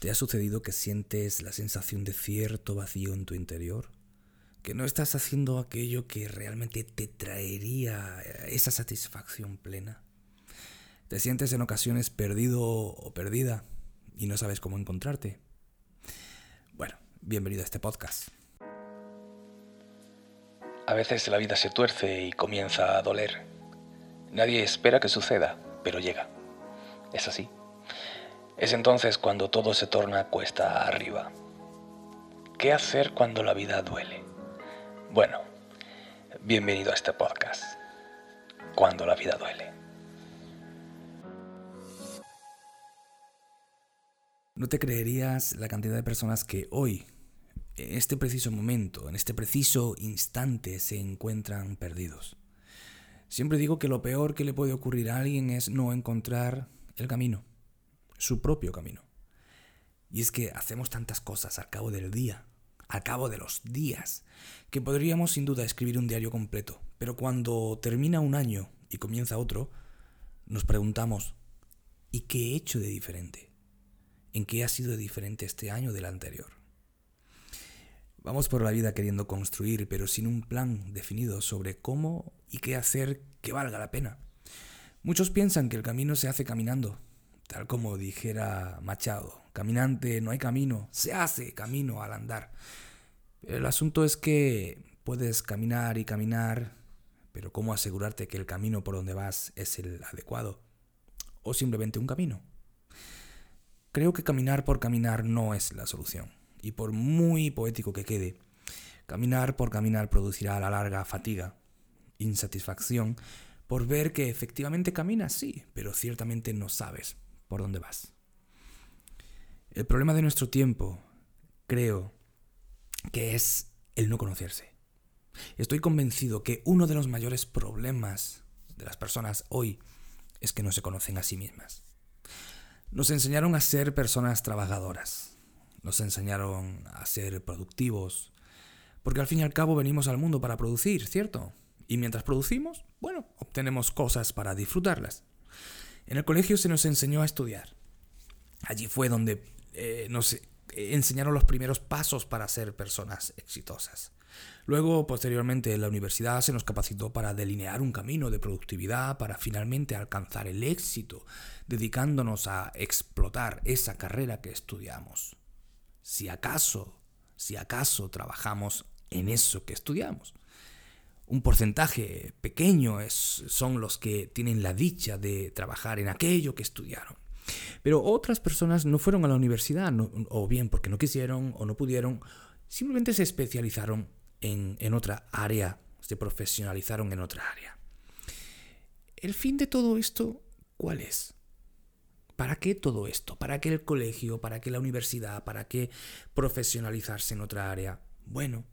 ¿Te ha sucedido que sientes la sensación de cierto vacío en tu interior? ¿Que no estás haciendo aquello que realmente te traería esa satisfacción plena? ¿Te sientes en ocasiones perdido o perdida y no sabes cómo encontrarte? Bueno, bienvenido a este podcast. A veces la vida se tuerce y comienza a doler. Nadie espera que suceda, pero llega. Es así. Es entonces cuando todo se torna cuesta arriba. ¿Qué hacer cuando la vida duele? Bueno, bienvenido a este podcast. Cuando la vida duele. No te creerías la cantidad de personas que hoy, en este preciso momento, en este preciso instante, se encuentran perdidos. Siempre digo que lo peor que le puede ocurrir a alguien es no encontrar el camino su propio camino. Y es que hacemos tantas cosas al cabo del día, al cabo de los días, que podríamos sin duda escribir un diario completo, pero cuando termina un año y comienza otro, nos preguntamos, ¿y qué he hecho de diferente? ¿En qué ha sido diferente este año del anterior? Vamos por la vida queriendo construir, pero sin un plan definido sobre cómo y qué hacer que valga la pena. Muchos piensan que el camino se hace caminando, Tal como dijera Machado, caminante no hay camino, se hace camino al andar. El asunto es que puedes caminar y caminar, pero ¿cómo asegurarte que el camino por donde vas es el adecuado? ¿O simplemente un camino? Creo que caminar por caminar no es la solución. Y por muy poético que quede, caminar por caminar producirá a la larga fatiga, insatisfacción, por ver que efectivamente caminas, sí, pero ciertamente no sabes por dónde vas. El problema de nuestro tiempo, creo, que es el no conocerse. Estoy convencido que uno de los mayores problemas de las personas hoy es que no se conocen a sí mismas. Nos enseñaron a ser personas trabajadoras, nos enseñaron a ser productivos, porque al fin y al cabo venimos al mundo para producir, ¿cierto? Y mientras producimos, bueno, obtenemos cosas para disfrutarlas. En el colegio se nos enseñó a estudiar. Allí fue donde eh, nos enseñaron los primeros pasos para ser personas exitosas. Luego, posteriormente, en la universidad se nos capacitó para delinear un camino de productividad para finalmente alcanzar el éxito, dedicándonos a explotar esa carrera que estudiamos. Si acaso, si acaso trabajamos en eso que estudiamos un porcentaje pequeño es, son los que tienen la dicha de trabajar en aquello que estudiaron. Pero otras personas no fueron a la universidad, o bien porque no quisieron o no pudieron, simplemente se especializaron en, en otra área, se profesionalizaron en otra área. ¿El fin de todo esto cuál es? ¿Para qué todo esto? ¿Para qué el colegio? ¿Para qué la universidad? ¿Para qué profesionalizarse en otra área? Bueno,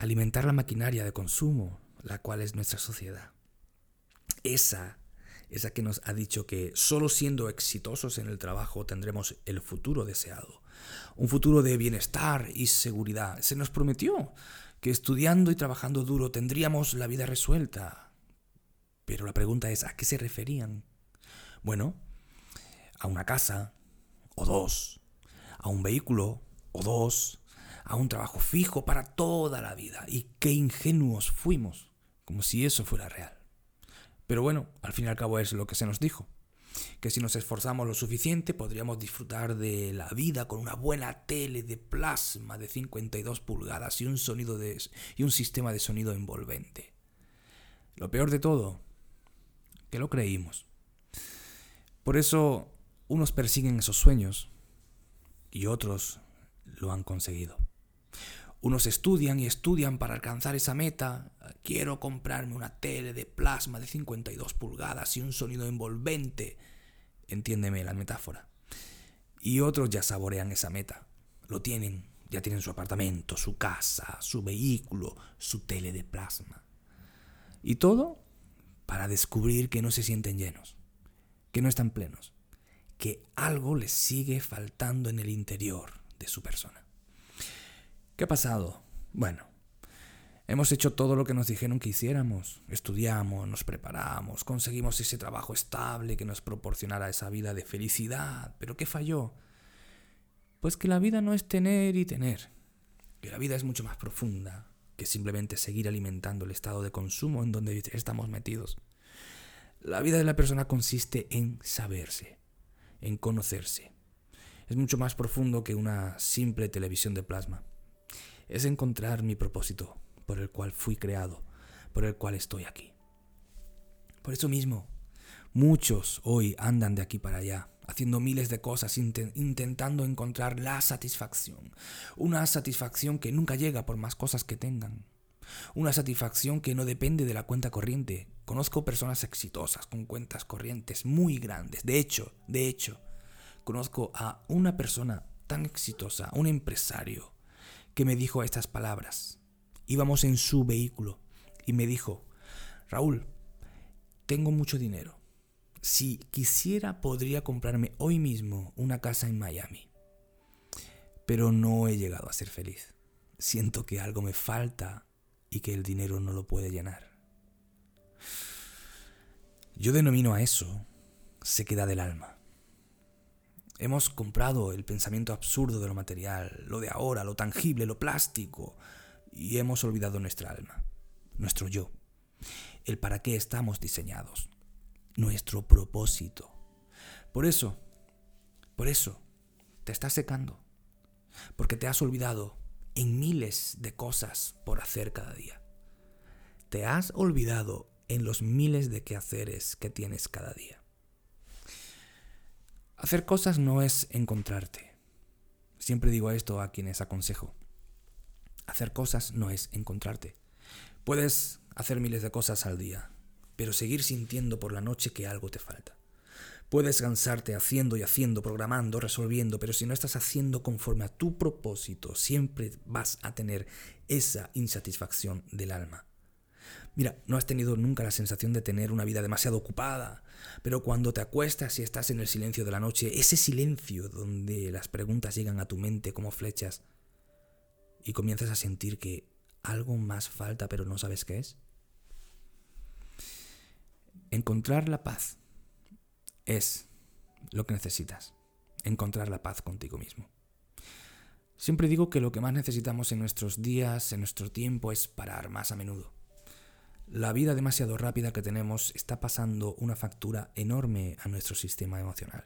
alimentar la maquinaria de consumo, la cual es nuestra sociedad. Esa, esa que nos ha dicho que solo siendo exitosos en el trabajo tendremos el futuro deseado. Un futuro de bienestar y seguridad. Se nos prometió que estudiando y trabajando duro tendríamos la vida resuelta. Pero la pregunta es, ¿a qué se referían? Bueno, a una casa, o dos, a un vehículo, o dos, a un trabajo fijo para toda la vida. Y qué ingenuos fuimos, como si eso fuera real. Pero bueno, al fin y al cabo es lo que se nos dijo. Que si nos esforzamos lo suficiente podríamos disfrutar de la vida con una buena tele de plasma de 52 pulgadas y un, sonido de, y un sistema de sonido envolvente. Lo peor de todo, que lo creímos. Por eso unos persiguen esos sueños y otros lo han conseguido. Unos estudian y estudian para alcanzar esa meta. Quiero comprarme una tele de plasma de 52 pulgadas y un sonido envolvente. Entiéndeme la metáfora. Y otros ya saborean esa meta. Lo tienen, ya tienen su apartamento, su casa, su vehículo, su tele de plasma. Y todo para descubrir que no se sienten llenos, que no están plenos, que algo les sigue faltando en el interior de su persona. ¿Qué ha pasado? Bueno, hemos hecho todo lo que nos dijeron que hiciéramos. Estudiamos, nos preparamos, conseguimos ese trabajo estable que nos proporcionara esa vida de felicidad. ¿Pero qué falló? Pues que la vida no es tener y tener, que la vida es mucho más profunda que simplemente seguir alimentando el estado de consumo en donde estamos metidos. La vida de la persona consiste en saberse, en conocerse. Es mucho más profundo que una simple televisión de plasma. Es encontrar mi propósito, por el cual fui creado, por el cual estoy aquí. Por eso mismo, muchos hoy andan de aquí para allá, haciendo miles de cosas, intentando encontrar la satisfacción. Una satisfacción que nunca llega por más cosas que tengan. Una satisfacción que no depende de la cuenta corriente. Conozco personas exitosas con cuentas corrientes muy grandes. De hecho, de hecho, conozco a una persona tan exitosa, un empresario, que me dijo estas palabras. Íbamos en su vehículo y me dijo, Raúl, tengo mucho dinero si quisiera podría comprarme hoy mismo una casa en Miami. Pero no he llegado a ser feliz. Siento que algo me falta y que el dinero no lo puede llenar. Yo denomino a eso sequedad del alma. Hemos comprado el pensamiento absurdo de lo material, lo de ahora, lo tangible, lo plástico, y hemos olvidado nuestra alma, nuestro yo, el para qué estamos diseñados nuestro propósito. Por eso, por eso, te estás secando. Porque te has olvidado en miles de cosas por hacer cada día. Te has olvidado en los miles de quehaceres que tienes cada día. Hacer cosas no es encontrarte. Siempre digo esto a quienes aconsejo. Hacer cosas no es encontrarte. Puedes hacer miles de cosas al día, pero seguir sintiendo por la noche que algo te falta. Puedes cansarte haciendo y haciendo, programando, resolviendo, pero si no estás haciendo conforme a tu propósito, siempre vas a tener esa insatisfacción del alma. Mira, no has tenido nunca la sensación de tener una vida demasiado ocupada, pero cuando te acuestas y estás en el silencio de la noche, ese silencio donde las preguntas llegan a tu mente como flechas, y comienzas a sentir que algo más falta pero no sabes qué es. Encontrar la paz es lo que necesitas. Encontrar la paz contigo mismo. Siempre digo que lo que más necesitamos en nuestros días, en nuestro tiempo, es parar más a menudo. La vida demasiado rápida que tenemos está pasando una factura enorme a nuestro sistema emocional.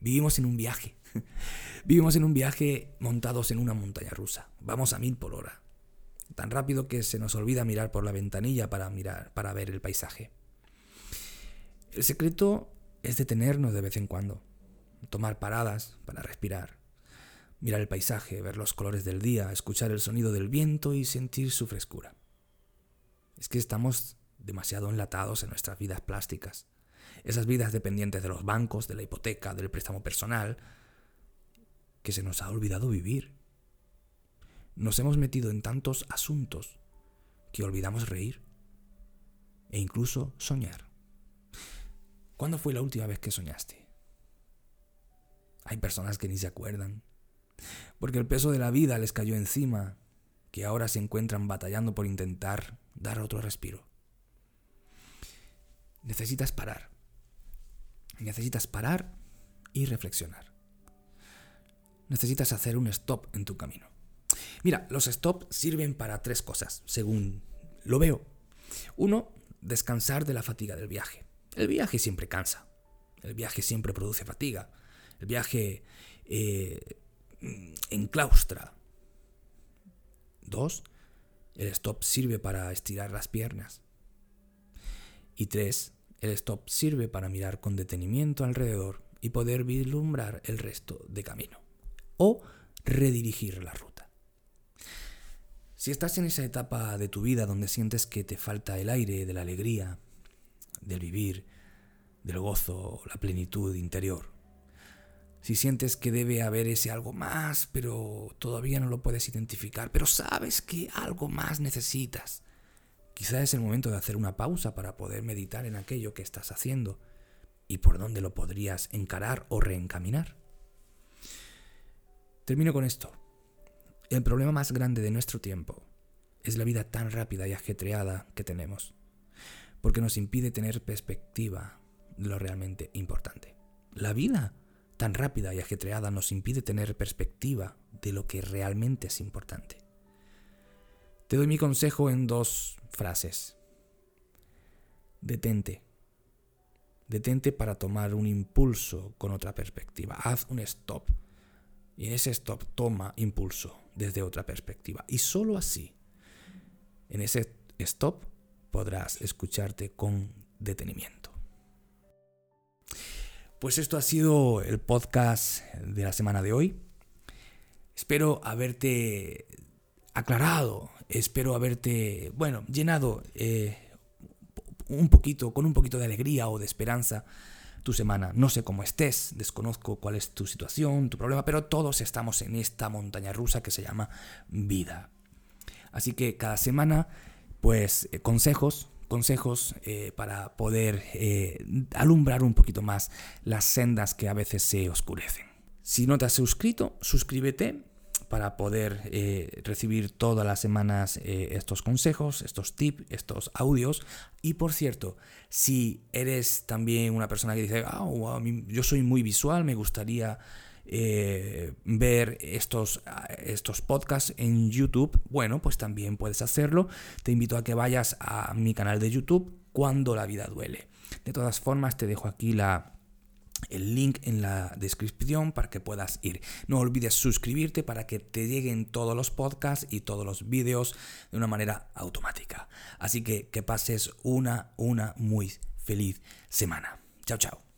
Vivimos en un viaje. Vivimos en un viaje montados en una montaña rusa. Vamos a mil por hora. Tan rápido que se nos olvida mirar por la ventanilla para mirar, para ver el paisaje. El secreto es detenernos de vez en cuando, tomar paradas para respirar, mirar el paisaje, ver los colores del día, escuchar el sonido del viento y sentir su frescura. Es que estamos demasiado enlatados en nuestras vidas plásticas, esas vidas dependientes de los bancos, de la hipoteca, del préstamo personal, que se nos ha olvidado vivir. Nos hemos metido en tantos asuntos que olvidamos reír e incluso soñar. ¿Cuándo fue la última vez que soñaste? Hay personas que ni se acuerdan, porque el peso de la vida les cayó encima, que ahora se encuentran batallando por intentar dar otro respiro. Necesitas parar. Necesitas parar y reflexionar. Necesitas hacer un stop en tu camino. Mira, los stop sirven para tres cosas, según lo veo. Uno, descansar de la fatiga del viaje. El viaje siempre cansa. El viaje siempre produce fatiga. El viaje eh, enclaustra. Dos, el stop sirve para estirar las piernas. Y tres, el stop sirve para mirar con detenimiento alrededor y poder vislumbrar el resto de camino. O redirigir la ruta. Si estás en esa etapa de tu vida donde sientes que te falta el aire de la alegría, del vivir, del gozo, la plenitud interior. Si sientes que debe haber ese algo más, pero todavía no lo puedes identificar, pero sabes que algo más necesitas, quizá es el momento de hacer una pausa para poder meditar en aquello que estás haciendo y por dónde lo podrías encarar o reencaminar. Termino con esto. El problema más grande de nuestro tiempo es la vida tan rápida y ajetreada que tenemos porque nos impide tener perspectiva de lo realmente importante. La vida tan rápida y ajetreada nos impide tener perspectiva de lo que realmente es importante. Te doy mi consejo en dos frases. Detente. Detente para tomar un impulso con otra perspectiva. Haz un stop. Y en ese stop toma impulso desde otra perspectiva. Y solo así, en ese stop, podrás escucharte con detenimiento. Pues esto ha sido el podcast de la semana de hoy. Espero haberte aclarado, espero haberte, bueno, llenado eh, un poquito, con un poquito de alegría o de esperanza tu semana. No sé cómo estés, desconozco cuál es tu situación, tu problema, pero todos estamos en esta montaña rusa que se llama vida. Así que cada semana, pues eh, consejos, consejos eh, para poder eh, alumbrar un poquito más las sendas que a veces se oscurecen. Si no te has suscrito, suscríbete para poder eh, recibir todas las semanas estos consejos, estos tips, estos audios. Y por cierto, si eres también una persona que dice, ah, yo soy muy visual, me gustaría eh, ver estos, estos podcasts en YouTube, bueno, pues también puedes hacerlo. Te invito a que vayas a mi canal de YouTube cuando la vida duele. De todas formas, te dejo aquí la el link en la descripción para que puedas ir. No olvides suscribirte para que te lleguen todos los podcasts y todos los vídeos de una manera automática. Así que que pases una, una muy feliz semana. Chao, chao.